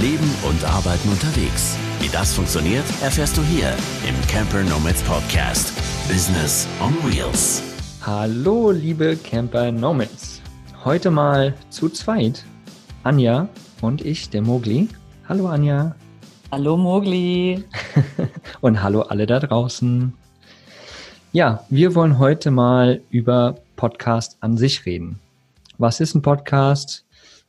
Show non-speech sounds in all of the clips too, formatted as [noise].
Leben und Arbeiten unterwegs. Wie das funktioniert, erfährst du hier im Camper Nomads Podcast. Business on Wheels. Hallo, liebe Camper Nomads. Heute mal zu zweit. Anja und ich, der Mogli. Hallo, Anja. Hallo, Mogli. [laughs] und hallo alle da draußen. Ja, wir wollen heute mal über Podcast an sich reden. Was ist ein Podcast?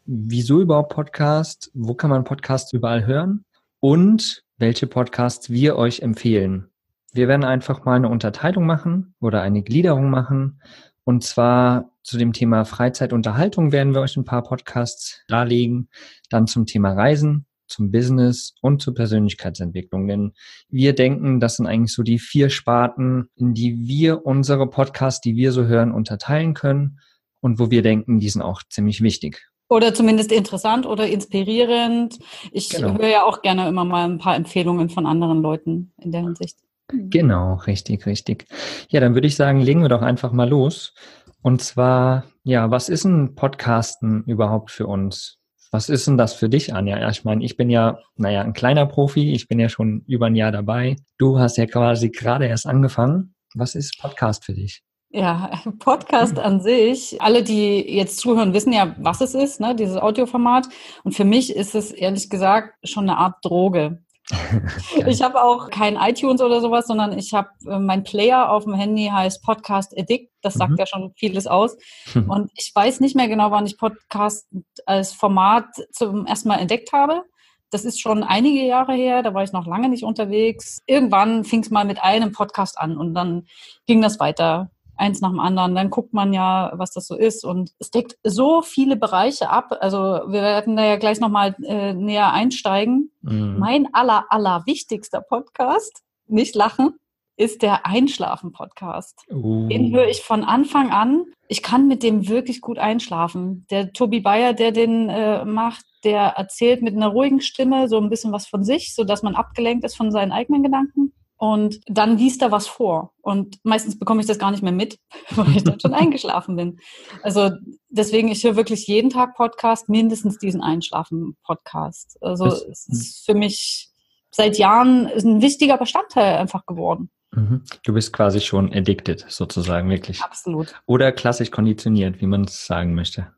Wieso überhaupt Podcast? Wo kann man Podcasts überall hören? Und welche Podcasts wir euch empfehlen. Wir werden einfach mal eine Unterteilung machen oder eine Gliederung machen. Und zwar zu dem Thema Freizeitunterhaltung werden wir euch ein paar Podcasts darlegen. Dann zum Thema Reisen zum Business und zur Persönlichkeitsentwicklung. Denn wir denken, das sind eigentlich so die vier Sparten, in die wir unsere Podcasts, die wir so hören, unterteilen können und wo wir denken, die sind auch ziemlich wichtig. Oder zumindest interessant oder inspirierend. Ich genau. höre ja auch gerne immer mal ein paar Empfehlungen von anderen Leuten in der Hinsicht. Genau, richtig, richtig. Ja, dann würde ich sagen, legen wir doch einfach mal los. Und zwar, ja, was ist ein Podcasten überhaupt für uns? Was ist denn das für dich, Anja? Ja, ich meine, ich bin ja, naja, ein kleiner Profi. Ich bin ja schon über ein Jahr dabei. Du hast ja quasi gerade erst angefangen. Was ist Podcast für dich? Ja, [laughs] Podcast an sich. Alle, die jetzt zuhören, wissen ja, was es ist, ne, dieses Audioformat. Und für mich ist es ehrlich gesagt schon eine Art Droge. [laughs] ich habe auch kein iTunes oder sowas, sondern ich habe äh, mein Player auf dem Handy heißt Podcast Addict. Das sagt mhm. ja schon vieles aus. Und ich weiß nicht mehr genau, wann ich Podcast als Format zum ersten Mal entdeckt habe. Das ist schon einige Jahre her, da war ich noch lange nicht unterwegs. Irgendwann fing es mal mit einem Podcast an und dann ging das weiter eins nach dem anderen. Dann guckt man ja, was das so ist. Und es deckt so viele Bereiche ab. Also wir werden da ja gleich nochmal äh, näher einsteigen. Mhm. Mein aller, aller wichtigster Podcast, nicht lachen, ist der Einschlafen-Podcast. Uh. Den höre ich von Anfang an. Ich kann mit dem wirklich gut einschlafen. Der Tobi Bayer, der den äh, macht, der erzählt mit einer ruhigen Stimme so ein bisschen was von sich, sodass man abgelenkt ist von seinen eigenen Gedanken. Und dann liest er was vor. Und meistens bekomme ich das gar nicht mehr mit, [laughs] weil ich dann schon eingeschlafen bin. Also deswegen, ich höre wirklich jeden Tag Podcast, mindestens diesen Einschlafen-Podcast. Also das, es ist für mich seit Jahren ein wichtiger Bestandteil einfach geworden. Mhm. Du bist quasi schon addicted, sozusagen, wirklich. Absolut. Oder klassisch konditioniert, wie man es sagen möchte.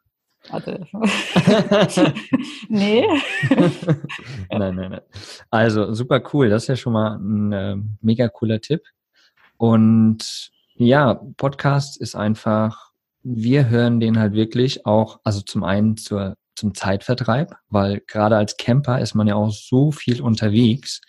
Warte. [laughs] nee. [laughs] nein, nein, nein. Also super cool. Das ist ja schon mal ein äh, mega cooler Tipp. Und ja, Podcast ist einfach, wir hören den halt wirklich auch, also zum einen zur, zum Zeitvertreib, weil gerade als Camper ist man ja auch so viel unterwegs.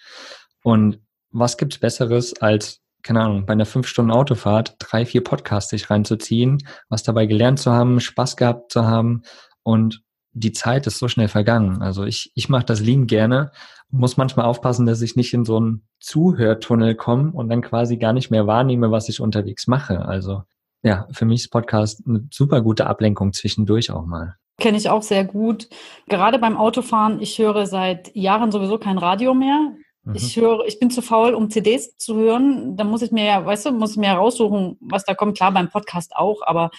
Und was gibt's Besseres als keine Ahnung, bei einer fünf Stunden Autofahrt drei, vier Podcasts sich reinzuziehen, was dabei gelernt zu haben, Spaß gehabt zu haben und die Zeit ist so schnell vergangen. Also ich, ich mache das lieben gerne, muss manchmal aufpassen, dass ich nicht in so einen Zuhörtunnel komme und dann quasi gar nicht mehr wahrnehme, was ich unterwegs mache. Also ja, für mich ist Podcast eine super gute Ablenkung zwischendurch auch mal. Kenne ich auch sehr gut. Gerade beim Autofahren, ich höre seit Jahren sowieso kein Radio mehr. Mhm. Ich höre, ich bin zu faul, um CDs zu hören. Da muss ich mir ja, weißt du, muss ich mir raussuchen, was da kommt. Klar, beim Podcast auch, aber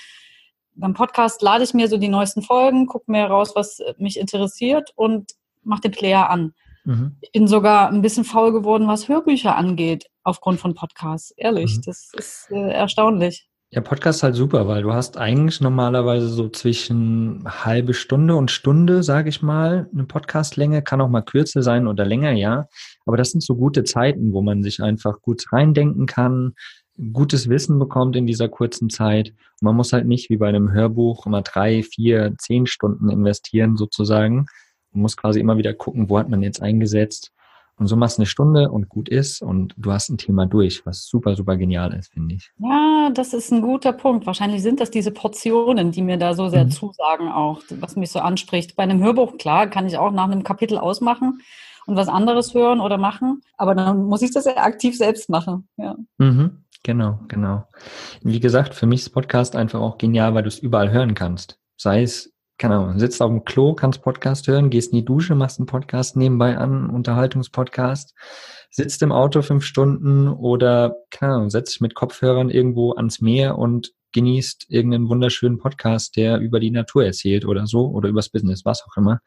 beim Podcast lade ich mir so die neuesten Folgen, gucke mir raus, was mich interessiert und mache den Player an. Mhm. Ich bin sogar ein bisschen faul geworden, was Hörbücher angeht, aufgrund von Podcasts. Ehrlich, mhm. das ist äh, erstaunlich. Ja, Podcast ist halt super, weil du hast eigentlich normalerweise so zwischen halbe Stunde und Stunde, sage ich mal, eine Podcastlänge, kann auch mal kürzer sein oder länger, ja. Aber das sind so gute Zeiten, wo man sich einfach gut reindenken kann, gutes Wissen bekommt in dieser kurzen Zeit. Und man muss halt nicht wie bei einem Hörbuch immer drei, vier, zehn Stunden investieren sozusagen. Man muss quasi immer wieder gucken, wo hat man jetzt eingesetzt und so machst du eine Stunde und gut ist und du hast ein Thema durch, was super, super genial ist, finde ich. Ja, das ist ein guter Punkt. Wahrscheinlich sind das diese Portionen, die mir da so sehr mhm. zusagen auch, was mich so anspricht. Bei einem Hörbuch, klar, kann ich auch nach einem Kapitel ausmachen und was anderes hören oder machen, aber dann muss ich das ja aktiv selbst machen. Ja. Mhm. Genau, genau. Wie gesagt, für mich ist Podcast einfach auch genial, weil du es überall hören kannst. Sei es keine Ahnung, sitzt auf dem Klo, kannst Podcast hören, gehst in die Dusche, machst einen Podcast nebenbei an, Unterhaltungspodcast, sitzt im Auto fünf Stunden oder, keine Ahnung, setzt dich mit Kopfhörern irgendwo ans Meer und genießt irgendeinen wunderschönen Podcast, der über die Natur erzählt oder so oder übers Business, was auch immer.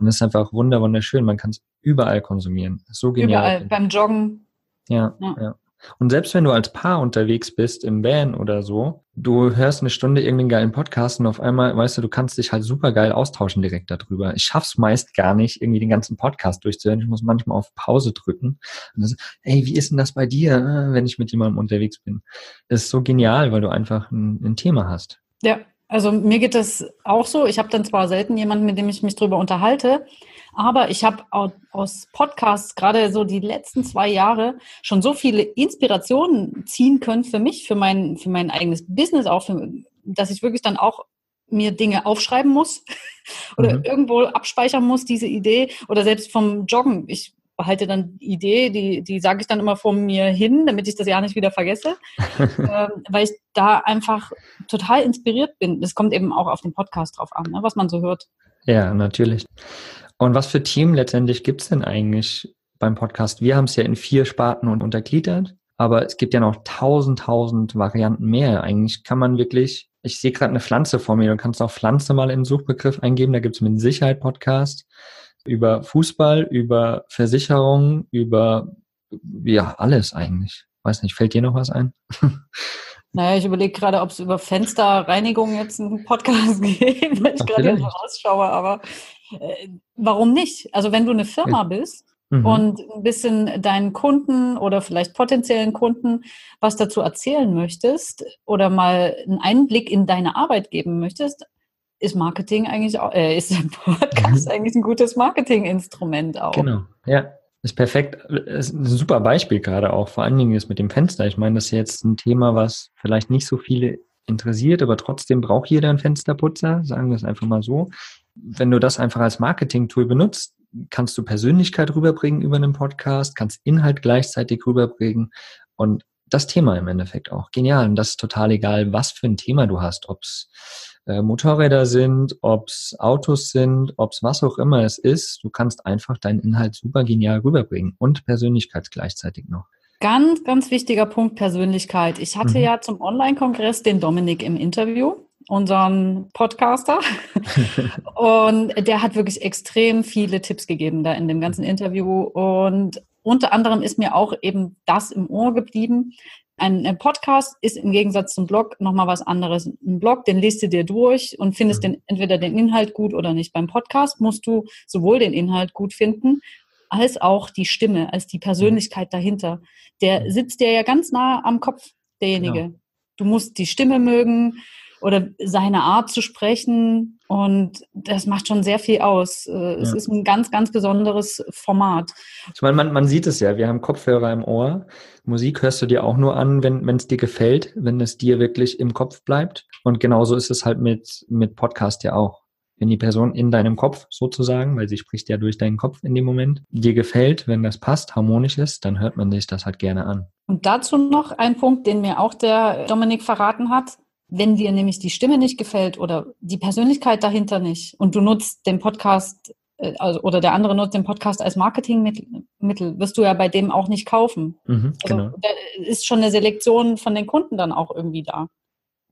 Und das ist einfach wunder wunderschön. Man kann es überall konsumieren. So genial. Überall, beim Joggen. Ja, ja, ja. Und selbst wenn du als Paar unterwegs bist im Van oder so, du hörst eine Stunde irgendeinen geilen Podcast und auf einmal, weißt du, du kannst dich halt super geil austauschen direkt darüber. Ich schaff's meist gar nicht, irgendwie den ganzen Podcast durchzuhören. Ich muss manchmal auf Pause drücken. Und das, ey, wie ist denn das bei dir, wenn ich mit jemandem unterwegs bin? Das ist so genial, weil du einfach ein, ein Thema hast. Ja, also mir geht das auch so. Ich habe dann zwar selten jemanden, mit dem ich mich drüber unterhalte, aber ich habe aus Podcasts gerade so die letzten zwei Jahre schon so viele Inspirationen ziehen können für mich, für mein, für mein eigenes Business auch, für, dass ich wirklich dann auch mir Dinge aufschreiben muss [laughs] oder mhm. irgendwo abspeichern muss, diese Idee oder selbst vom Joggen. Ich behalte dann die Idee, die, die sage ich dann immer vor mir hin, damit ich das ja nicht wieder vergesse, [laughs] ähm, weil ich da einfach total inspiriert bin. Es kommt eben auch auf den Podcast drauf an, ne, was man so hört. Ja, natürlich. Und was für Themen letztendlich gibt es denn eigentlich beim Podcast? Wir haben es ja in vier Sparten und untergliedert, aber es gibt ja noch tausend, tausend Varianten mehr. Eigentlich kann man wirklich, ich sehe gerade eine Pflanze vor mir, du kannst auch Pflanze mal in den Suchbegriff eingeben, da gibt es mit Sicherheit Podcast über Fußball, über Versicherung, über ja, alles eigentlich. Weiß nicht, fällt dir noch was ein? [laughs] Naja, ich überlege gerade, ob es über Fensterreinigung jetzt einen Podcast gibt, weil ich gerade hier rausschaue, aber äh, warum nicht? Also wenn du eine Firma bist mhm. und ein bisschen deinen Kunden oder vielleicht potenziellen Kunden was dazu erzählen möchtest oder mal einen Einblick in deine Arbeit geben möchtest, ist Marketing eigentlich auch, äh, ist [laughs] der Podcast mhm. eigentlich ein gutes Marketinginstrument auch. Genau, ja. Ist perfekt. Ist ein super Beispiel gerade auch. Vor allen Dingen ist mit dem Fenster. Ich meine, das ist jetzt ein Thema, was vielleicht nicht so viele interessiert, aber trotzdem braucht jeder einen Fensterputzer, sagen wir es einfach mal so wenn du das einfach als Marketing-Tool benutzt, kannst du Persönlichkeit rüberbringen über einen Podcast, kannst Inhalt gleichzeitig rüberbringen und das Thema im Endeffekt auch. Genial. Und das ist total egal, was für ein Thema du hast, ob es äh, Motorräder sind, ob es Autos sind, ob es was auch immer es ist. Du kannst einfach deinen Inhalt super genial rüberbringen und Persönlichkeit gleichzeitig noch. Ganz, ganz wichtiger Punkt Persönlichkeit. Ich hatte mhm. ja zum Online-Kongress den Dominik im Interview unseren Podcaster. [laughs] und der hat wirklich extrem viele Tipps gegeben da in dem ganzen Interview. Und unter anderem ist mir auch eben das im Ohr geblieben. Ein Podcast ist im Gegensatz zum Blog nochmal was anderes. Ein Blog, den liest du dir durch und findest den, entweder den Inhalt gut oder nicht. Beim Podcast musst du sowohl den Inhalt gut finden, als auch die Stimme, als die Persönlichkeit dahinter. Der sitzt dir ja ganz nah am Kopf, derjenige. Genau. Du musst die Stimme mögen, oder seine Art zu sprechen. Und das macht schon sehr viel aus. Äh, es ja. ist ein ganz, ganz besonderes Format. Ich meine, man, man sieht es ja, wir haben Kopfhörer im Ohr. Musik hörst du dir auch nur an, wenn es dir gefällt, wenn es dir wirklich im Kopf bleibt. Und genauso ist es halt mit, mit Podcast ja auch. Wenn die Person in deinem Kopf sozusagen, weil sie spricht ja durch deinen Kopf in dem Moment, dir gefällt, wenn das passt, harmonisch ist, dann hört man sich das halt gerne an. Und dazu noch ein Punkt, den mir auch der Dominik verraten hat. Wenn dir nämlich die Stimme nicht gefällt oder die Persönlichkeit dahinter nicht und du nutzt den Podcast äh, also, oder der andere nutzt den Podcast als Marketingmittel, wirst du ja bei dem auch nicht kaufen. Mhm, also, genau. da ist schon eine Selektion von den Kunden dann auch irgendwie da.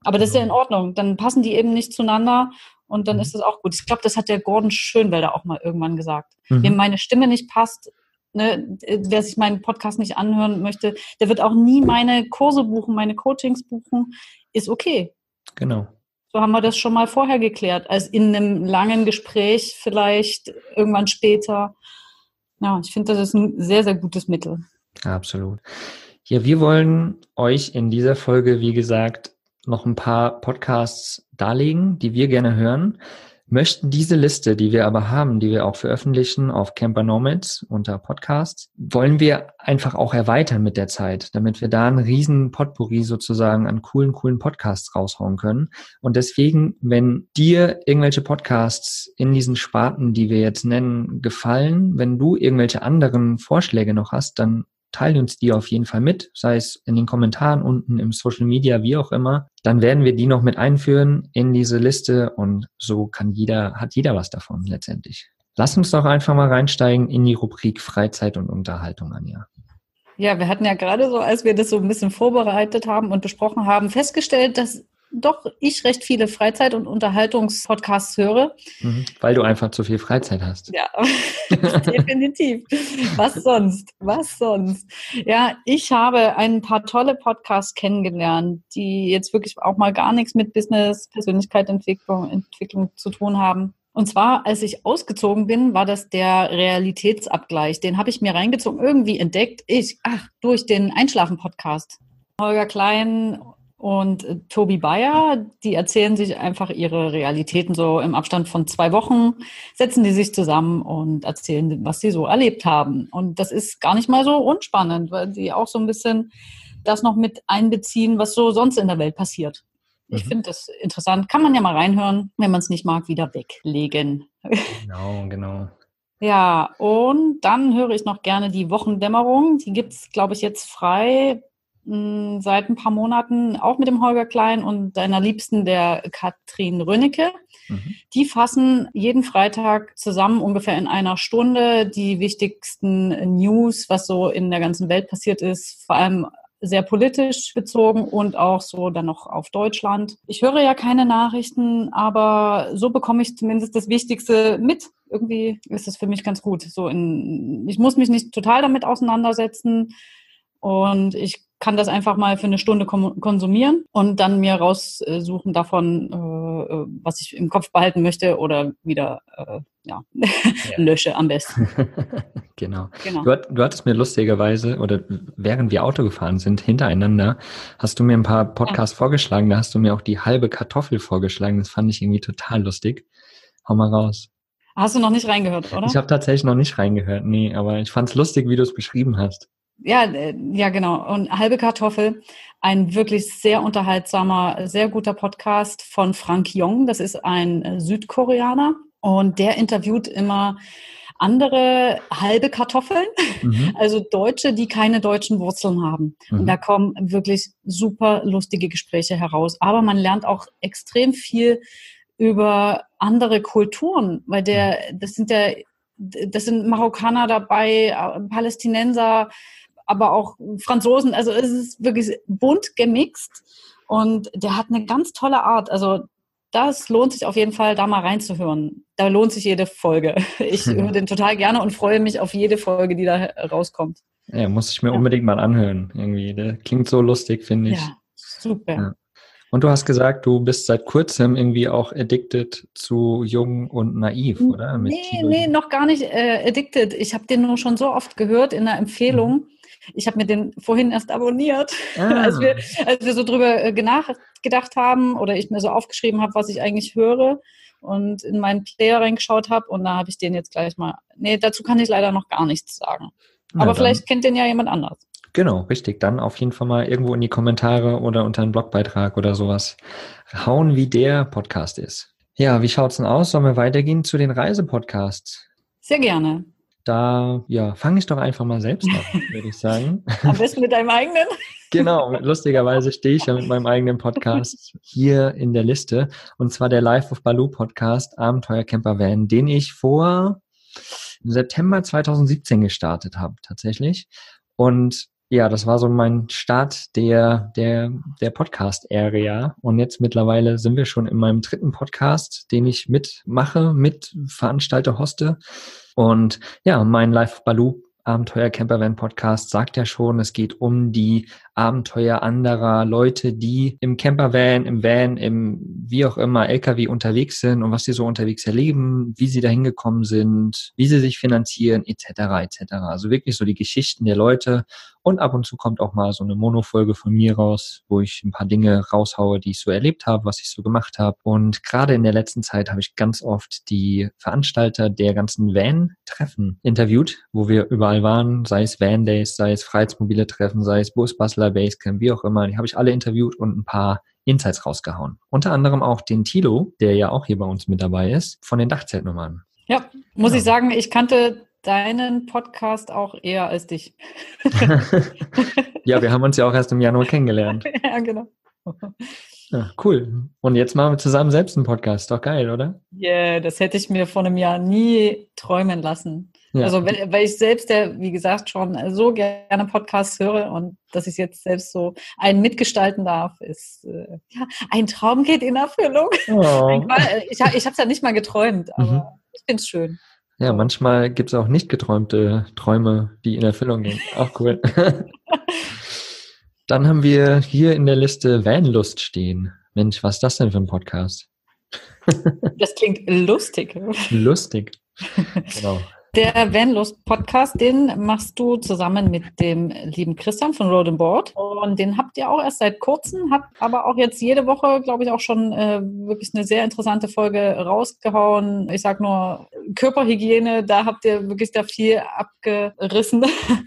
Aber das ist ja in Ordnung. Dann passen die eben nicht zueinander und dann mhm. ist das auch gut. Ich glaube, das hat der Gordon Schönwelder auch mal irgendwann gesagt. Mhm. Wem meine Stimme nicht passt, ne, wer sich meinen Podcast nicht anhören möchte, der wird auch nie meine Kurse buchen, meine Coachings buchen ist okay. Genau. So haben wir das schon mal vorher geklärt, als in einem langen Gespräch vielleicht irgendwann später. Ja, ich finde, das ist ein sehr, sehr gutes Mittel. Absolut. Ja, wir wollen euch in dieser Folge, wie gesagt, noch ein paar Podcasts darlegen, die wir gerne hören möchten diese Liste, die wir aber haben, die wir auch veröffentlichen auf Camper Nomads unter Podcasts, wollen wir einfach auch erweitern mit der Zeit, damit wir da einen riesen Potpourri sozusagen an coolen, coolen Podcasts raushauen können. Und deswegen, wenn dir irgendwelche Podcasts in diesen Sparten, die wir jetzt nennen, gefallen, wenn du irgendwelche anderen Vorschläge noch hast, dann teile uns die auf jeden Fall mit, sei es in den Kommentaren unten im Social Media, wie auch immer. Dann werden wir die noch mit einführen in diese Liste und so kann jeder, hat jeder was davon letztendlich. Lass uns doch einfach mal reinsteigen in die Rubrik Freizeit und Unterhaltung, Anja. Ja, wir hatten ja gerade so, als wir das so ein bisschen vorbereitet haben und besprochen haben, festgestellt, dass doch ich recht viele Freizeit- und Unterhaltungspodcasts höre. Mhm, weil du einfach zu viel Freizeit hast. Ja, [laughs] definitiv. Was sonst? Was sonst? Ja, ich habe ein paar tolle Podcasts kennengelernt, die jetzt wirklich auch mal gar nichts mit Business, Persönlichkeitsentwicklung Entwicklung zu tun haben. Und zwar, als ich ausgezogen bin, war das der Realitätsabgleich. Den habe ich mir reingezogen, irgendwie entdeckt. Ich, ach, durch den Einschlafen-Podcast. Holger Klein und äh, Tobi Bayer, die erzählen sich einfach ihre Realitäten so im Abstand von zwei Wochen, setzen die sich zusammen und erzählen, was sie so erlebt haben. Und das ist gar nicht mal so unspannend, weil sie auch so ein bisschen das noch mit einbeziehen, was so sonst in der Welt passiert. Ich mhm. finde das interessant. Kann man ja mal reinhören. Wenn man es nicht mag, wieder weglegen. Genau, genau. ja, und dann höre ich noch gerne die Wochendämmerung. Die gibt es, glaube ich, jetzt frei hm, seit ein paar Monaten auch mit dem Holger Klein und deiner Liebsten, der Katrin Rönnecke. Mhm. Die fassen jeden Freitag zusammen ungefähr in einer Stunde die wichtigsten News, was so in der ganzen Welt passiert ist, vor allem sehr politisch bezogen und auch so dann noch auf Deutschland. Ich höre ja keine Nachrichten, aber so bekomme ich zumindest das Wichtigste mit. Irgendwie ist es für mich ganz gut. So in, ich muss mich nicht total damit auseinandersetzen und ich kann das einfach mal für eine Stunde konsumieren und dann mir raussuchen davon, äh, äh, was ich im Kopf behalten möchte oder wieder äh, ja, [laughs] ja. lösche am besten. [laughs] genau. genau. Du, du, hattest mir lustigerweise, oder während wir Auto gefahren sind, hintereinander, hast du mir ein paar Podcasts ja. vorgeschlagen, da hast du mir auch die halbe Kartoffel vorgeschlagen. Das fand ich irgendwie total lustig. Hau mal raus. Hast du noch nicht reingehört, oder? Ich habe tatsächlich noch nicht reingehört, nee, aber ich fand es lustig, wie du es beschrieben hast. Ja, äh, ja, genau. Und halbe Kartoffel, ein wirklich sehr unterhaltsamer, sehr guter Podcast von Frank Jong. Das ist ein äh, Südkoreaner und der interviewt immer andere halbe Kartoffeln, mhm. [laughs] also Deutsche, die keine deutschen Wurzeln haben. Mhm. Und da kommen wirklich super lustige Gespräche heraus. Aber man lernt auch extrem viel über andere Kulturen, weil der, mhm. das sind ja, das sind Marokkaner dabei, äh, Palästinenser, aber auch Franzosen. Also es ist wirklich bunt gemixt und der hat eine ganz tolle Art. Also das lohnt sich auf jeden Fall, da mal reinzuhören. Da lohnt sich jede Folge. [laughs] Ich höre den total gerne und freue mich auf jede Folge, die da rauskommt. Ja, muss ich mir ja. unbedingt mal anhören. Irgendwie, der klingt so lustig, finde ich. Ja, super. Ja. Und du hast gesagt, du bist seit kurzem irgendwie auch addicted zu Jung und Naiv, oder? Mit nee, nee, noch gar nicht äh, addicted. Ich habe den nur schon so oft gehört in einer Empfehlung. Mhm. Ich habe mir den vorhin erst abonniert, ah. [laughs] als, wir, als wir so drüber äh, nachgedacht haben oder ich mir so aufgeschrieben habe, was ich eigentlich höre und in meinen Player reingeschaut habe und da habe ich den jetzt gleich mal. Nee, dazu kann ich leider noch gar nichts sagen. Aber ja, vielleicht kennt den ja jemand anders. Genau, richtig. Dann auf jeden Fall mal irgendwo in die Kommentare oder unter einen Blogbeitrag oder sowas hauen, wie der Podcast ist. Ja, wie schaut's denn aus? Sollen wir weitergehen zu den Reisepodcasts? Sehr gerne. Da, ja, fange ich doch einfach mal selbst an, würde ich sagen. [laughs] Am besten mit deinem eigenen. Genau, lustigerweise stehe ich ja mit meinem eigenen Podcast hier in der Liste. Und zwar der Life of Baloo Podcast Abenteuer Camper Van, den ich vor September 2017 gestartet habe, tatsächlich. Und ja, das war so mein Start der, der, der Podcast-Area. Und jetzt mittlerweile sind wir schon in meinem dritten Podcast, den ich mitmache, mit veranstalte, hoste. Und ja, mein Live Baloo Abenteuer Campervan Podcast sagt ja schon, es geht um die Abenteuer anderer Leute, die im Campervan, im Van, im wie auch immer LKW unterwegs sind und was sie so unterwegs erleben, wie sie da hingekommen sind, wie sie sich finanzieren, etc. etc. Also wirklich so die Geschichten der Leute und ab und zu kommt auch mal so eine Monofolge von mir raus, wo ich ein paar Dinge raushaue, die ich so erlebt habe, was ich so gemacht habe. Und gerade in der letzten Zeit habe ich ganz oft die Veranstalter der ganzen Van-Treffen interviewt, wo wir überall waren, sei es Van Days, sei es Freiheitsmobile Treffen, sei es Busbastler Basecamp, wie auch immer. Die habe ich alle interviewt und ein paar Insights rausgehauen. Unter anderem auch den Tilo, der ja auch hier bei uns mit dabei ist, von den Dachzeltnummern. Ja, muss genau. ich sagen, ich kannte deinen Podcast auch eher als dich. [laughs] ja, wir haben uns ja auch erst im Januar kennengelernt. [laughs] ja, genau. Ja, cool. Und jetzt machen wir zusammen selbst einen Podcast. Doch geil, oder? Ja, yeah, das hätte ich mir vor einem Jahr nie träumen lassen. Ja. Also weil, weil ich selbst, der, wie gesagt, schon so gerne Podcasts höre und dass ich jetzt selbst so einen mitgestalten darf, ist äh, ja, ein Traum geht in Erfüllung. Oh. ich ich habe es ja nicht mal geträumt, aber mhm. ich finde es schön. Ja, manchmal gibt es auch nicht geträumte Träume, die in Erfüllung gehen. Auch cool. [laughs] Dann haben wir hier in der Liste Vanlust stehen. Mensch, was ist das denn für ein Podcast? Das klingt lustig. Lustig. Genau. Der Vanlust Podcast, den machst du zusammen mit dem lieben Christian von Road and Board. Und den habt ihr auch erst seit kurzem, habt aber auch jetzt jede Woche, glaube ich, auch schon äh, wirklich eine sehr interessante Folge rausgehauen. Ich sag nur Körperhygiene, da habt ihr wirklich da viel abgerissen.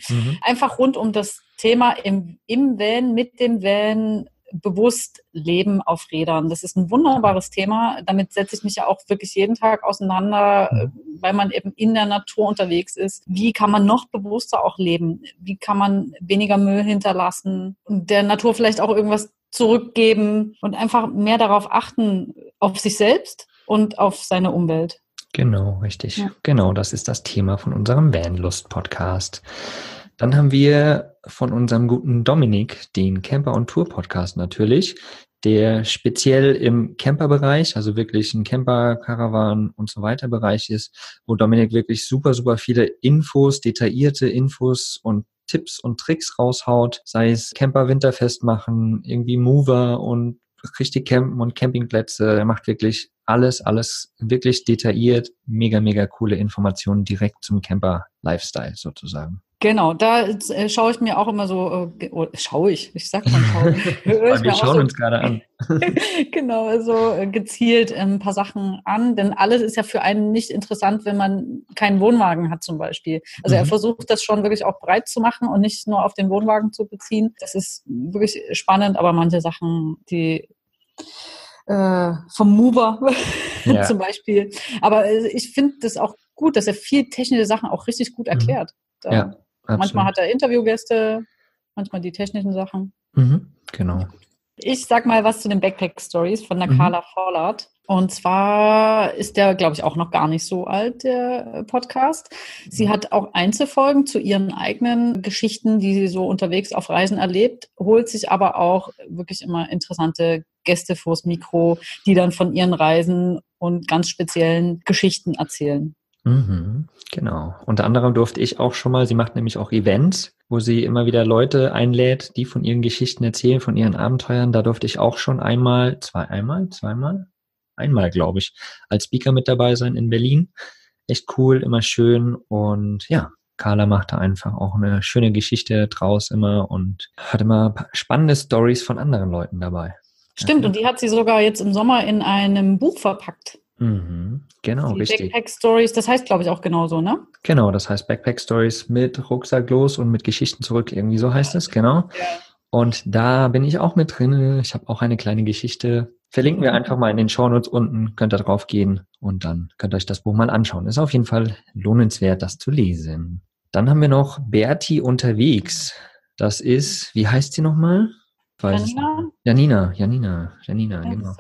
Mhm. [laughs] Einfach rund um das Thema im, im Van, mit dem Van, bewusst leben auf Rädern. Das ist ein wunderbares Thema. Damit setze ich mich ja auch wirklich jeden Tag auseinander, mhm. weil man eben in der Natur unterwegs ist. Wie kann man noch bewusster auch leben? Wie kann man weniger Müll hinterlassen und der Natur vielleicht auch irgendwas zurückgeben und einfach mehr darauf achten, auf sich selbst und auf seine Umwelt. Genau, richtig. Ja. Genau, das ist das Thema von unserem Vanlust-Podcast. Dann haben wir von unserem guten Dominik den Camper on Tour Podcast natürlich, der speziell im Camperbereich, also wirklich ein Camper, Caravan und so weiter Bereich ist, wo Dominik wirklich super, super viele Infos, detaillierte Infos und Tipps und Tricks raushaut, sei es Camper Winterfest machen, irgendwie Mover und richtig campen und Campingplätze. Er macht wirklich alles, alles wirklich detailliert, mega, mega coole Informationen direkt zum Camper Lifestyle sozusagen. Genau, da äh, schaue ich mir auch immer so, äh, oh, schaue ich, ich sag mal schaue. [laughs] Wir schauen so, uns gerade an. [laughs] genau, also äh, gezielt ein paar Sachen an, denn alles ist ja für einen nicht interessant, wenn man keinen Wohnwagen hat zum Beispiel. Also mhm. er versucht das schon wirklich auch breit zu machen und nicht nur auf den Wohnwagen zu beziehen. Das ist wirklich spannend, aber manche Sachen, die äh, vom Mover ja. [laughs] zum Beispiel. Aber äh, ich finde das auch gut, dass er viel technische Sachen auch richtig gut mhm. erklärt. Mhm. Ja. Absolut. Manchmal hat er Interviewgäste, manchmal die technischen Sachen. Mhm, genau. Ich sag mal was zu den Backpack Stories von der mhm. Carla. Und zwar ist der, glaube ich, auch noch gar nicht so alt, der Podcast. Sie hat auch Einzelfolgen zu ihren eigenen Geschichten, die sie so unterwegs auf Reisen erlebt, holt sich aber auch wirklich immer interessante Gäste vors Mikro, die dann von ihren Reisen und ganz speziellen Geschichten erzählen. Mhm, genau. Unter anderem durfte ich auch schon mal, sie macht nämlich auch Events, wo sie immer wieder Leute einlädt, die von ihren Geschichten erzählen, von ihren Abenteuern. Da durfte ich auch schon einmal, zwei, einmal, zweimal, einmal, glaube ich, als Speaker mit dabei sein in Berlin. Echt cool, immer schön und ja, Carla macht da einfach auch eine schöne Geschichte draus immer und hat immer spannende Stories von anderen Leuten dabei. Stimmt, und die hat sie sogar jetzt im Sommer in einem Buch verpackt. Mhm, genau, die richtig. Backpack Stories, das heißt, glaube ich, auch genauso, ne? Genau, das heißt Backpack Stories mit Rucksack los und mit Geschichten zurück, irgendwie so heißt es, genau. Ja. Und da bin ich auch mit drin. Ich habe auch eine kleine Geschichte. Verlinken wir einfach mal in den Shownotes unten, könnt ihr drauf gehen und dann könnt ihr euch das Buch mal anschauen. Ist auf jeden Fall lohnenswert, das zu lesen. Dann haben wir noch Berti unterwegs. Das ist, wie heißt sie nochmal? Janina? Janina, Janina, Janina, yes. genau.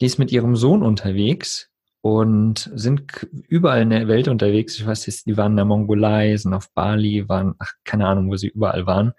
Die ist mit ihrem Sohn unterwegs und sind überall in der Welt unterwegs. Ich weiß jetzt, die waren in der Mongolei, sind auf Bali, waren, ach, keine Ahnung, wo sie überall waren.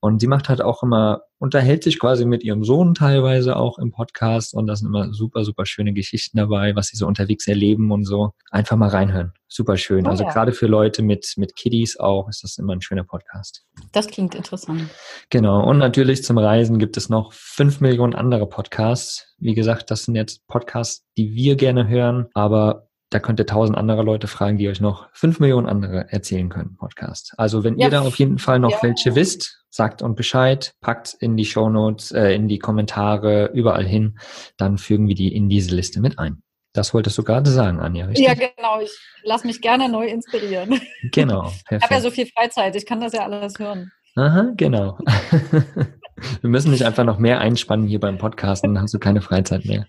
Und sie macht halt auch immer, unterhält sich quasi mit ihrem Sohn teilweise auch im Podcast und da sind immer super, super schöne Geschichten dabei, was sie so unterwegs erleben und so. Einfach mal reinhören. Super schön. Oh, also ja. gerade für Leute mit, mit Kiddies auch ist das immer ein schöner Podcast. Das klingt interessant. Genau. Und natürlich zum Reisen gibt es noch fünf Millionen andere Podcasts. Wie gesagt, das sind jetzt Podcasts, die wir gerne hören, aber da könnt ihr tausend andere Leute fragen, die euch noch fünf Millionen andere erzählen können, Podcast. Also wenn ja. ihr da auf jeden Fall noch ja. welche wisst, sagt uns Bescheid, packt in die Show Notes, äh, in die Kommentare, überall hin, dann fügen wir die in diese Liste mit ein. Das wolltest du gerade sagen, Anja, richtig? Ja, genau. Ich lasse mich gerne neu inspirieren. [laughs] Genau. Perfekt. Ich habe ja so viel Freizeit, ich kann das ja alles hören. Aha, genau. [laughs] wir müssen nicht einfach noch mehr einspannen hier beim Podcasten, dann hast du keine Freizeit mehr.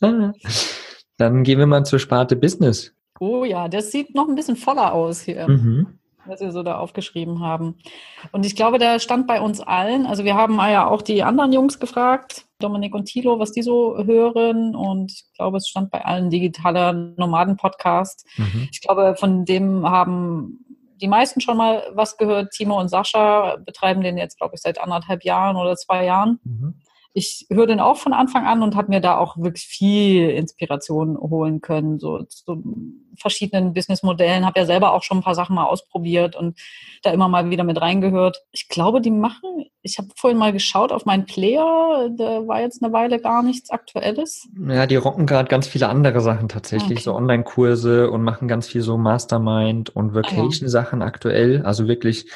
Ah. [laughs] Dann gehen wir mal zur Sparte Business. Oh ja, das sieht noch ein bisschen voller aus hier. Mhm was wir so da aufgeschrieben haben. Und ich glaube, da stand bei uns allen, also wir haben ja auch die anderen Jungs gefragt, Dominik und Thilo, was die so hören. Und ich glaube, es stand bei allen digitaler Nomaden-Podcasts. Mhm. Ich glaube, von dem haben die meisten schon mal was gehört. Timo und Sascha betreiben den jetzt, glaube ich, seit anderthalb Jahren oder zwei Jahren. Mhm ich höre den auch von Anfang an und habe mir da auch wirklich viel Inspiration holen können, so zu verschiedenen Businessmodellen. Habe ja selber auch schon ein paar Sachen mal ausprobiert und da immer mal wieder mit reingehört. Ich glaube, die machen, ich habe vorhin mal geschaut auf meinen Player, da war jetzt eine Weile gar nichts Aktuelles. Ja, die rocken gerade ganz viele andere Sachen tatsächlich, okay. so Online-Kurse und machen ganz viel so Mastermind und Vacation-Sachen ah, ja. aktuell. Also wirklich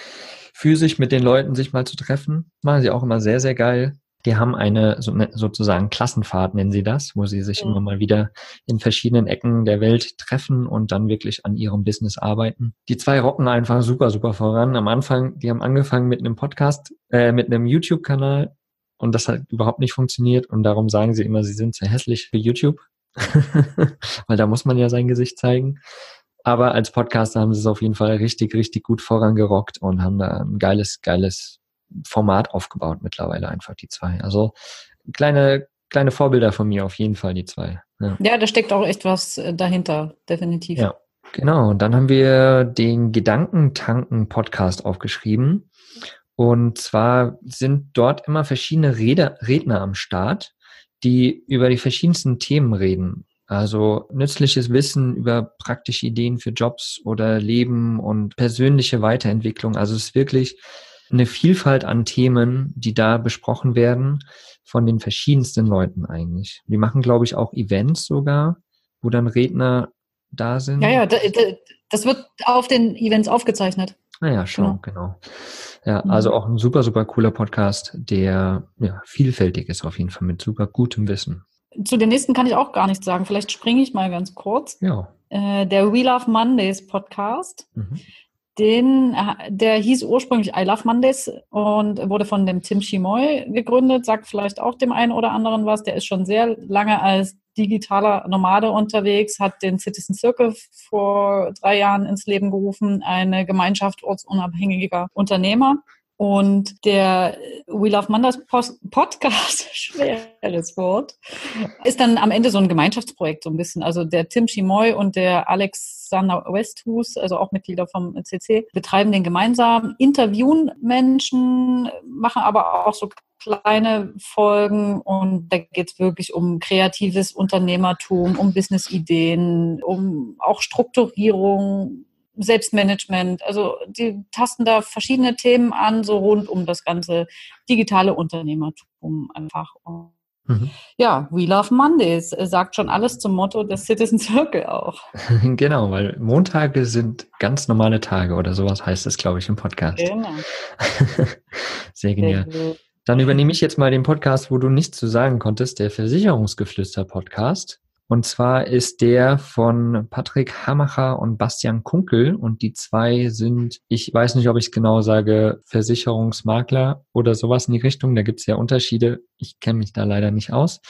physisch mit den Leuten sich mal zu treffen. Machen sie auch immer sehr, sehr geil. Die haben eine ne, sozusagen Klassenfahrt, nennen sie das, wo sie sich ja. immer mal wieder in verschiedenen Ecken der Welt treffen und dann wirklich an ihrem Business arbeiten. Die zwei rocken einfach super, super voran. Am Anfang, die haben angefangen mit einem Podcast, äh, mit einem YouTube-Kanal und das hat überhaupt nicht funktioniert und darum sagen sie immer, sie sind zu hässlich für YouTube, [laughs] weil da muss man ja sein Gesicht zeigen. Aber als Podcaster haben sie es auf jeden Fall richtig, richtig gut vorangerockt und haben da ein geiles, geiles Format aufgebaut mittlerweile einfach, die zwei. Also kleine, kleine Vorbilder von mir auf jeden Fall, die zwei. Ja, ja da steckt auch echt was äh, dahinter, definitiv. Ja, genau. Und dann haben wir den Gedankentanken-Podcast aufgeschrieben. Und zwar sind dort immer verschiedene Rede, Redner am Start, die über die verschiedensten Themen reden. Also nützliches Wissen über praktische Ideen für Jobs oder Leben und persönliche Weiterentwicklung. Also es ist wirklich eine Vielfalt an Themen, die da besprochen werden von den verschiedensten Leuten eigentlich. Die machen, glaube ich, auch Events sogar, wo dann Redner da sind. Ja, ja, das wird auf den Events aufgezeichnet. Naja, ah schon, genau. genau. Ja, mhm. also auch ein super, super cooler Podcast, der ja, vielfältig ist auf jeden Fall mit super gutem Wissen. Zu den nächsten kann ich auch gar nichts sagen. Vielleicht springe ich mal ganz kurz. Ja. Äh, der We Love Mondays Podcast. Mhm. Den, der hieß ursprünglich I Love Mondays und wurde von dem Tim Chimoy gegründet, sagt vielleicht auch dem einen oder anderen was. Der ist schon sehr lange als digitaler Nomade unterwegs, hat den Citizen Circle vor drei Jahren ins Leben gerufen, eine Gemeinschaft ortsunabhängiger Unternehmer. Und der We Love Mondays Podcast, [laughs] schweres Wort, ist dann am Ende so ein Gemeinschaftsprojekt so ein bisschen. Also der Tim Chimoy und der Alexander Westhus, also auch Mitglieder vom CC, betreiben den gemeinsam, interviewen Menschen, machen aber auch so kleine Folgen und da geht es wirklich um kreatives Unternehmertum, um Businessideen, um auch Strukturierung, Selbstmanagement. Also die tasten da verschiedene Themen an, so rund um das ganze digitale Unternehmertum einfach. Mhm. Ja, We Love Mondays sagt schon alles zum Motto des Citizen Circle auch. [laughs] genau, weil Montage sind ganz normale Tage oder sowas heißt es, glaube ich, im Podcast. Genau. [laughs] Sehr genial. Sehr Dann übernehme ich jetzt mal den Podcast, wo du nichts zu sagen konntest, der Versicherungsgeflüster-Podcast. Und zwar ist der von Patrick Hamacher und Bastian Kunkel. Und die zwei sind, ich weiß nicht, ob ich es genau sage, Versicherungsmakler oder sowas in die Richtung. Da gibt es ja Unterschiede. Ich kenne mich da leider nicht aus.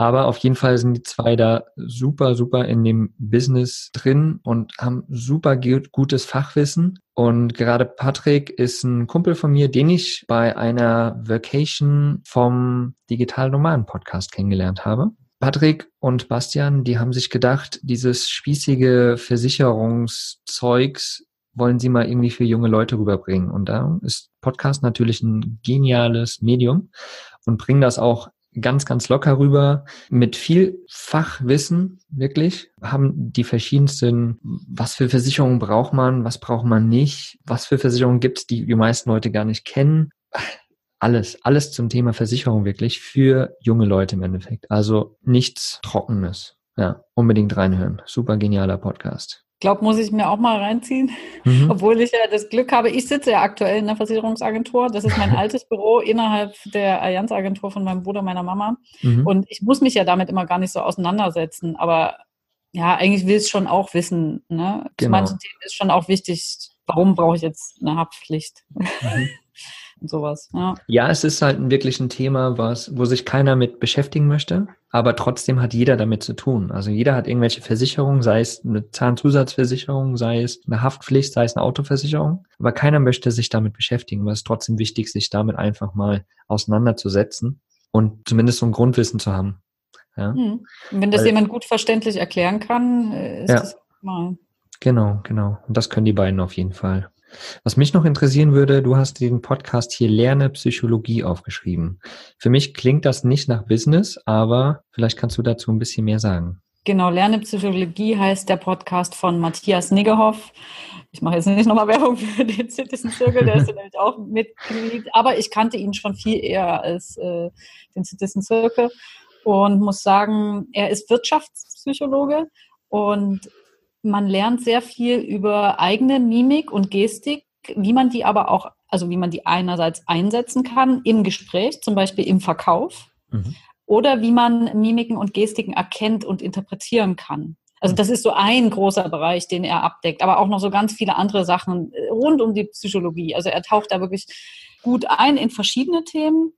Aber auf jeden Fall sind die zwei da super, super in dem Business drin und haben super gutes Fachwissen. Und gerade Patrick ist ein Kumpel von mir, den ich bei einer Vacation vom Digital Nomaden Podcast kennengelernt habe. Patrick und Bastian, die haben sich gedacht, dieses spießige Versicherungszeugs wollen sie mal irgendwie für junge Leute rüberbringen. Und da ist Podcast natürlich ein geniales Medium und bringen das auch ganz, ganz locker rüber mit viel Fachwissen, wirklich, haben die verschiedensten, was für Versicherungen braucht man, was braucht man nicht, was für Versicherungen gibt es, die die meisten Leute gar nicht kennen alles, alles zum Thema Versicherung wirklich für junge Leute im Endeffekt. Also nichts Trockenes. Ja, unbedingt reinhören. Super genialer Podcast. Ich glaube, muss ich mir auch mal reinziehen, mhm. [laughs] obwohl ich ja das Glück habe, ich sitze ja aktuell in der Versicherungsagentur. Das ist mein [laughs] altes Büro innerhalb der Allianz-Agentur von meinem Bruder, meiner Mama. Mhm. Und ich muss mich ja damit immer gar nicht so auseinandersetzen. Aber ja, eigentlich will es schon auch wissen. Ne? Genau. Zu manchen Themen ist schon auch wichtig, warum brauche ich jetzt eine Haftpflicht? Mhm. [laughs] und sowas. Ja. ja, es ist halt wirklich ein Thema, was, wo sich keiner mit beschäftigen möchte, aber trotzdem hat jeder damit zu tun. Also jeder hat irgendwelche Versicherungen, sei es eine Zahnzusatzversicherung, sei es eine Haftpflicht, sei es eine Autoversicherung, aber keiner möchte sich damit beschäftigen, aber es ist trotzdem wichtig, sich damit einfach mal auseinanderzusetzen. und zumindest so ein Grundwissen zu haben. Ja? Mhm. Wenn das Weil, jemand gut verständlich erklären kann, äh, ist ja. das mal. Genau, genau. Und das können die beiden auf jeden Fall. Was mich noch interessieren würde, du hast den Podcast hier Lerne Psychologie aufgeschrieben. Für mich klingt das nicht nach Business, aber vielleicht kannst du dazu ein bisschen mehr sagen. Genau, Lerne Psychologie heißt der Podcast von Matthias Niggerhoff. Ich mache jetzt nicht nochmal Werbung für den Citizen Circle, der ist nämlich auch Mitglied, aber ich kannte ihn schon viel eher als äh, den Citizen Circle und muss sagen, er ist Wirtschaftspsychologe und man lernt sehr viel über eigene Mimik und Gestik, wie man die aber auch, also wie man die einerseits einsetzen kann im Gespräch, zum Beispiel im Verkauf, mhm. oder wie man Mimiken und Gestiken erkennt und interpretieren kann. Also das ist so ein großer Bereich, den er abdeckt, aber auch noch so ganz viele andere Sachen rund um die Psychologie. Also er taucht da wirklich gut ein in verschiedene Themen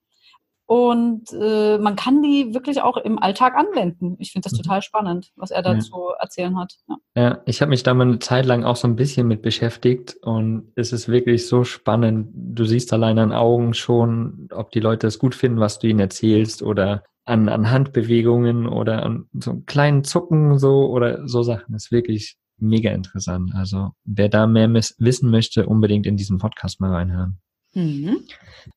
und äh, man kann die wirklich auch im Alltag anwenden. Ich finde das mhm. total spannend, was er dazu ja. erzählen hat. Ja, ja ich habe mich da mal eine Zeit lang auch so ein bisschen mit beschäftigt und es ist wirklich so spannend. Du siehst allein an Augen schon, ob die Leute es gut finden, was du ihnen erzählst oder an, an Handbewegungen oder an so einen kleinen Zucken so oder so Sachen. Das ist wirklich mega interessant. Also wer da mehr wissen möchte, unbedingt in diesen Podcast mal reinhören. Mhm.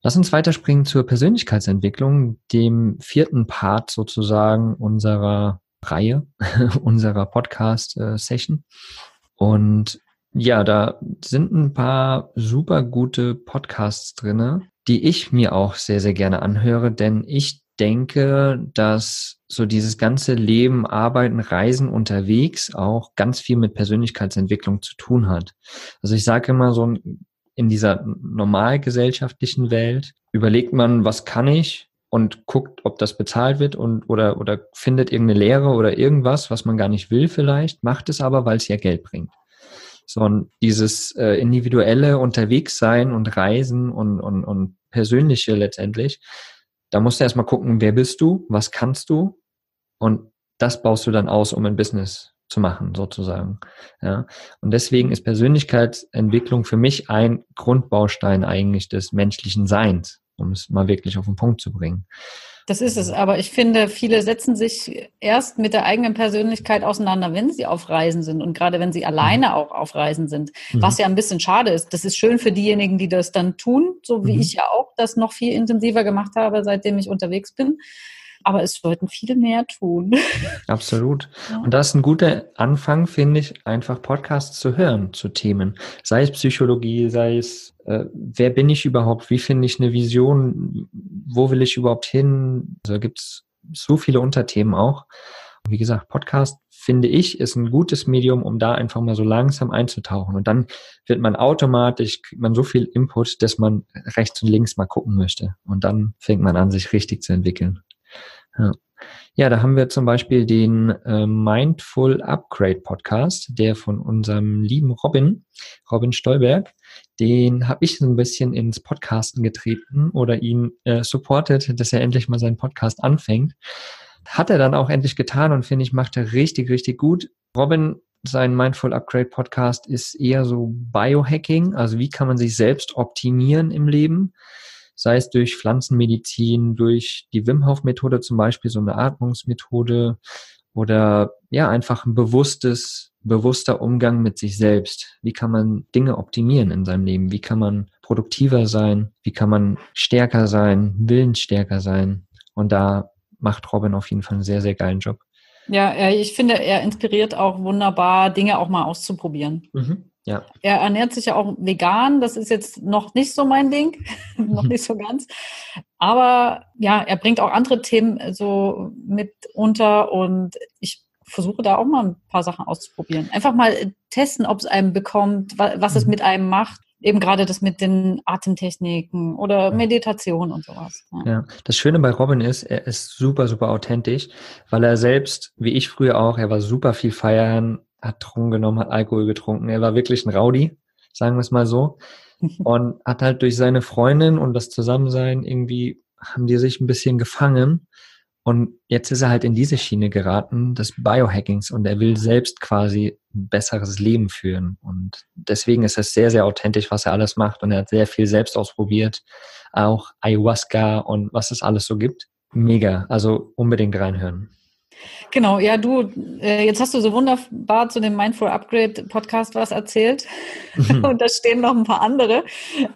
Lass uns weiterspringen zur Persönlichkeitsentwicklung, dem vierten Part sozusagen unserer Reihe, [laughs] unserer Podcast-Session. Und ja, da sind ein paar super gute Podcasts drinne, die ich mir auch sehr, sehr gerne anhöre, denn ich denke, dass so dieses ganze Leben, Arbeiten, Reisen unterwegs auch ganz viel mit Persönlichkeitsentwicklung zu tun hat. Also ich sage immer so ein in dieser normalgesellschaftlichen Welt überlegt man, was kann ich und guckt, ob das bezahlt wird und oder oder findet irgendeine Lehre oder irgendwas, was man gar nicht will vielleicht, macht es aber, weil es ja Geld bringt. So und dieses äh, individuelle Unterwegssein und Reisen und, und, und persönliche letztendlich, da musst du erstmal gucken, wer bist du, was kannst du und das baust du dann aus, um ein Business zu machen, sozusagen. Ja. Und deswegen ist Persönlichkeitsentwicklung für mich ein Grundbaustein eigentlich des menschlichen Seins, um es mal wirklich auf den Punkt zu bringen. Das ist es, aber ich finde, viele setzen sich erst mit der eigenen Persönlichkeit auseinander, wenn sie auf Reisen sind und gerade wenn sie mhm. alleine auch auf Reisen sind, mhm. was ja ein bisschen schade ist. Das ist schön für diejenigen, die das dann tun, so wie mhm. ich ja auch das noch viel intensiver gemacht habe, seitdem ich unterwegs bin aber es sollten viele mehr tun. [laughs] Absolut. Ja. Und das ist ein guter Anfang, finde ich, einfach Podcasts zu hören zu Themen. Sei es Psychologie, sei es, äh, wer bin ich überhaupt, wie finde ich eine Vision, wo will ich überhaupt hin? Also gibt es so viele Unterthemen auch. wie gesagt, Podcast finde ich, ist ein gutes Medium, um da einfach mal so langsam einzutauchen. Und dann wird man automatisch, kriegt man so viel Input, dass man rechts und links mal gucken möchte. Und dann fängt man an, sich richtig zu entwickeln. Ja. ja, da haben wir zum Beispiel den äh, Mindful Upgrade Podcast, der von unserem lieben Robin, Robin Stolberg, den habe ich so ein bisschen ins Podcasten getreten oder ihn äh, supportet, dass er endlich mal seinen Podcast anfängt. Hat er dann auch endlich getan und finde ich, macht er richtig, richtig gut. Robin, sein Mindful Upgrade Podcast ist eher so Biohacking, also wie kann man sich selbst optimieren im Leben sei es durch Pflanzenmedizin, durch die Wim Hof Methode zum Beispiel, so eine Atmungsmethode oder ja, einfach ein bewusstes, bewusster Umgang mit sich selbst. Wie kann man Dinge optimieren in seinem Leben? Wie kann man produktiver sein? Wie kann man stärker sein, willensstärker sein? Und da macht Robin auf jeden Fall einen sehr, sehr geilen Job. Ja, ich finde, er inspiriert auch wunderbar, Dinge auch mal auszuprobieren. Mhm. Ja. Er ernährt sich ja auch vegan. Das ist jetzt noch nicht so mein Ding, [laughs] noch nicht so ganz. Aber ja, er bringt auch andere Themen so mit unter und ich versuche da auch mal ein paar Sachen auszuprobieren. Einfach mal testen, ob es einem bekommt, was es mhm. mit einem macht. Eben gerade das mit den Atemtechniken oder Meditation und sowas. Ja. ja. das Schöne bei Robin ist, er ist super, super authentisch, weil er selbst, wie ich früher auch, er war super viel feiern, hat Drogen genommen, hat Alkohol getrunken. Er war wirklich ein Rowdy, sagen wir es mal so. [laughs] Und hat halt durch seine Freundin und das Zusammensein irgendwie haben die sich ein bisschen gefangen. Und jetzt ist er halt in diese Schiene geraten, des Biohackings, und er will selbst quasi ein besseres Leben führen. Und deswegen ist es sehr, sehr authentisch, was er alles macht. Und er hat sehr viel selbst ausprobiert, auch Ayahuasca und was es alles so gibt. Mega, also unbedingt reinhören. Genau, ja, du, äh, jetzt hast du so wunderbar zu dem Mindful Upgrade Podcast was erzählt. Mhm. [laughs] Und da stehen noch ein paar andere,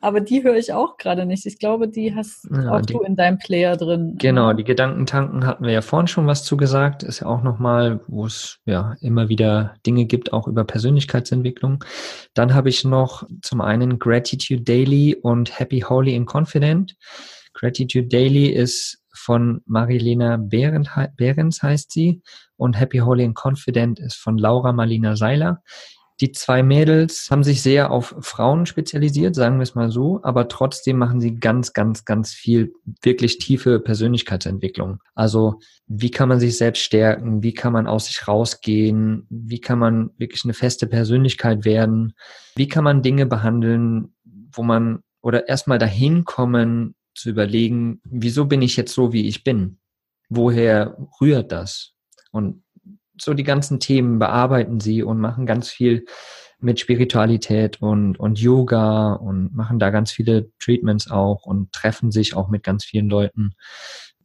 aber die höre ich auch gerade nicht. Ich glaube, die hast ja, auch die, du in deinem Player drin. Genau, die Gedankentanken hatten wir ja vorhin schon was zugesagt. Ist ja auch nochmal, wo es ja immer wieder Dinge gibt, auch über Persönlichkeitsentwicklung. Dann habe ich noch zum einen Gratitude Daily und Happy Holy and Confident. Gratitude Daily ist von Marilena Behrens heißt sie und Happy Holy and Confident ist von Laura Marlina Seiler. Die zwei Mädels haben sich sehr auf Frauen spezialisiert, sagen wir es mal so, aber trotzdem machen sie ganz, ganz, ganz viel wirklich tiefe Persönlichkeitsentwicklung. Also wie kann man sich selbst stärken? Wie kann man aus sich rausgehen? Wie kann man wirklich eine feste Persönlichkeit werden? Wie kann man Dinge behandeln, wo man oder erstmal dahin kommen, zu überlegen, wieso bin ich jetzt so, wie ich bin? Woher rührt das? Und so die ganzen Themen bearbeiten sie und machen ganz viel mit Spiritualität und, und Yoga und machen da ganz viele Treatments auch und treffen sich auch mit ganz vielen Leuten,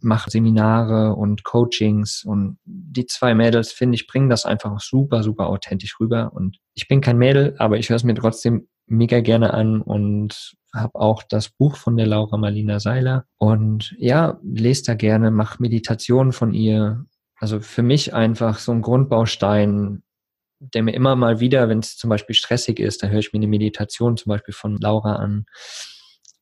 machen Seminare und Coachings und die zwei Mädels, finde ich, bringen das einfach super, super authentisch rüber und ich bin kein Mädel, aber ich höre es mir trotzdem mega gerne an und habe auch das Buch von der Laura Marlina Seiler und ja, lese da gerne, mache Meditationen von ihr. Also für mich einfach so ein Grundbaustein, der mir immer mal wieder, wenn es zum Beispiel stressig ist, da höre ich mir eine Meditation zum Beispiel von Laura an,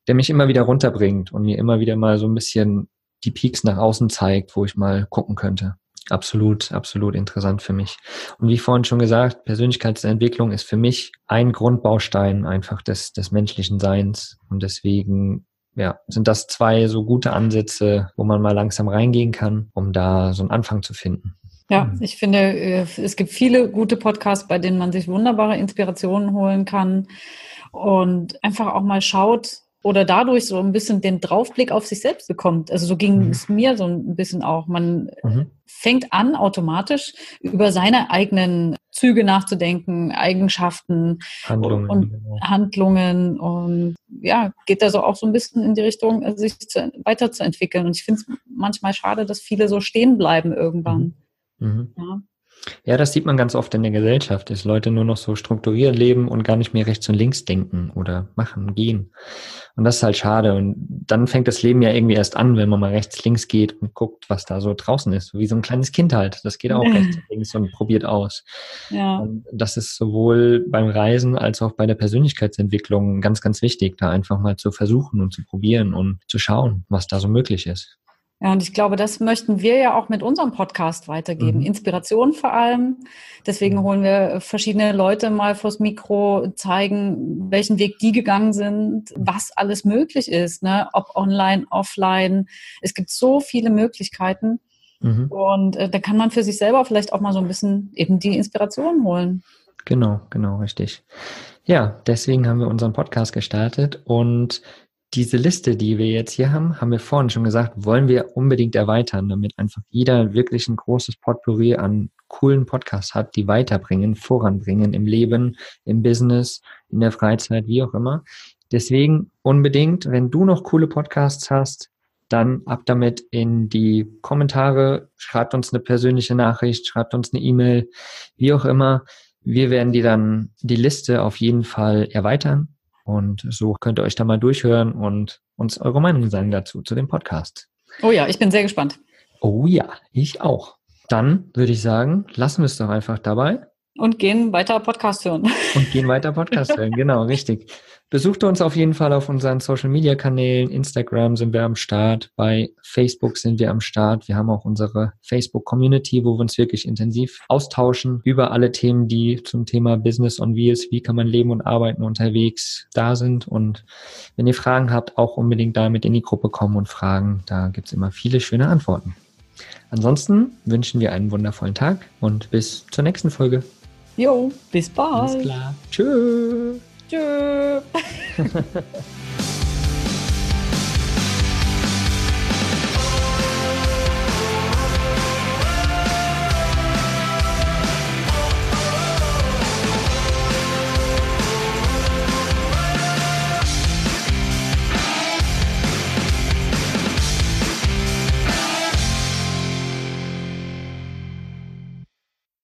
der mich immer wieder runterbringt und mir immer wieder mal so ein bisschen die Peaks nach außen zeigt, wo ich mal gucken könnte. Absolut, absolut interessant für mich. Und wie vorhin schon gesagt, Persönlichkeitsentwicklung ist für mich ein Grundbaustein einfach des, des menschlichen Seins. Und deswegen ja, sind das zwei so gute Ansätze, wo man mal langsam reingehen kann, um da so einen Anfang zu finden. Ja, ich finde, äh, es gibt viele gute Podcasts, bei denen man sich wunderbare Inspirationen holen kann und einfach auch mal schaut, oder dadurch so ein bisschen den Draufblick auf sich selbst bekommt. Also so ging mhm. es mir so ein bisschen auch. Man mhm. fängt an, automatisch über seine eigenen Züge nachzudenken, Eigenschaften Handlungen, und genau. Handlungen und ja, geht da so auch so ein bisschen in die Richtung, äh, sich zu, weiterzuentwickeln. Und ich finde es manchmal schade, dass viele so stehen bleiben irgendwann. Mhm. mhm. Ja. Ja, das sieht man ganz oft in der Gesellschaft, dass Leute nur noch so strukturiert leben und gar nicht mehr rechts und links denken oder machen, gehen. Und das ist halt schade. Und dann fängt das Leben ja irgendwie erst an, wenn man mal rechts, links geht und guckt, was da so draußen ist. Wie so ein kleines Kind halt. Das geht auch rechts und [laughs] links und probiert aus. Ja. Und das ist sowohl beim Reisen als auch bei der Persönlichkeitsentwicklung ganz, ganz wichtig, da einfach mal zu versuchen und zu probieren und zu schauen, was da so möglich ist. Ja, und ich glaube, das möchten wir ja auch mit unserem Podcast weitergeben. Mhm. Inspiration vor allem. Deswegen mhm. holen wir verschiedene Leute mal vors Mikro, zeigen, welchen Weg die gegangen sind, was alles möglich ist, ne? ob online, offline. Es gibt so viele Möglichkeiten. Mhm. Und äh, da kann man für sich selber vielleicht auch mal so ein bisschen eben die Inspiration holen. Genau, genau, richtig. Ja, deswegen haben wir unseren Podcast gestartet und diese Liste, die wir jetzt hier haben, haben wir vorhin schon gesagt, wollen wir unbedingt erweitern, damit einfach jeder wirklich ein großes Potpourri an coolen Podcasts hat, die weiterbringen, voranbringen im Leben, im Business, in der Freizeit, wie auch immer. Deswegen unbedingt, wenn du noch coole Podcasts hast, dann ab damit in die Kommentare, schreibt uns eine persönliche Nachricht, schreibt uns eine E-Mail, wie auch immer. Wir werden dir dann die Liste auf jeden Fall erweitern und so könnt ihr euch da mal durchhören und uns eure Meinung sagen dazu, zu dem Podcast. Oh ja, ich bin sehr gespannt. Oh ja, ich auch. Dann würde ich sagen, lassen wir es doch einfach dabei. Und gehen weiter Podcast hören. [laughs] Und gehen weiter Podcast hören, genau, richtig. Besucht uns auf jeden Fall auf unseren Social Media Kanälen. Instagram sind wir am Start. Bei Facebook sind wir am Start. Wir haben auch unsere Facebook Community, wo wir uns wirklich intensiv austauschen über alle Themen, die zum Thema Business on Wheels, wie kann man leben und arbeiten unterwegs da sind. Und wenn ihr Fragen habt, auch unbedingt damit in die Gruppe kommen und fragen. Da gibt's immer viele schöne Antworten. Ansonsten wünschen wir einen wundervollen Tag und bis zur nächsten Folge. Jo, bis bald. Alles klar. Tschüss. Tschüss. [laughs]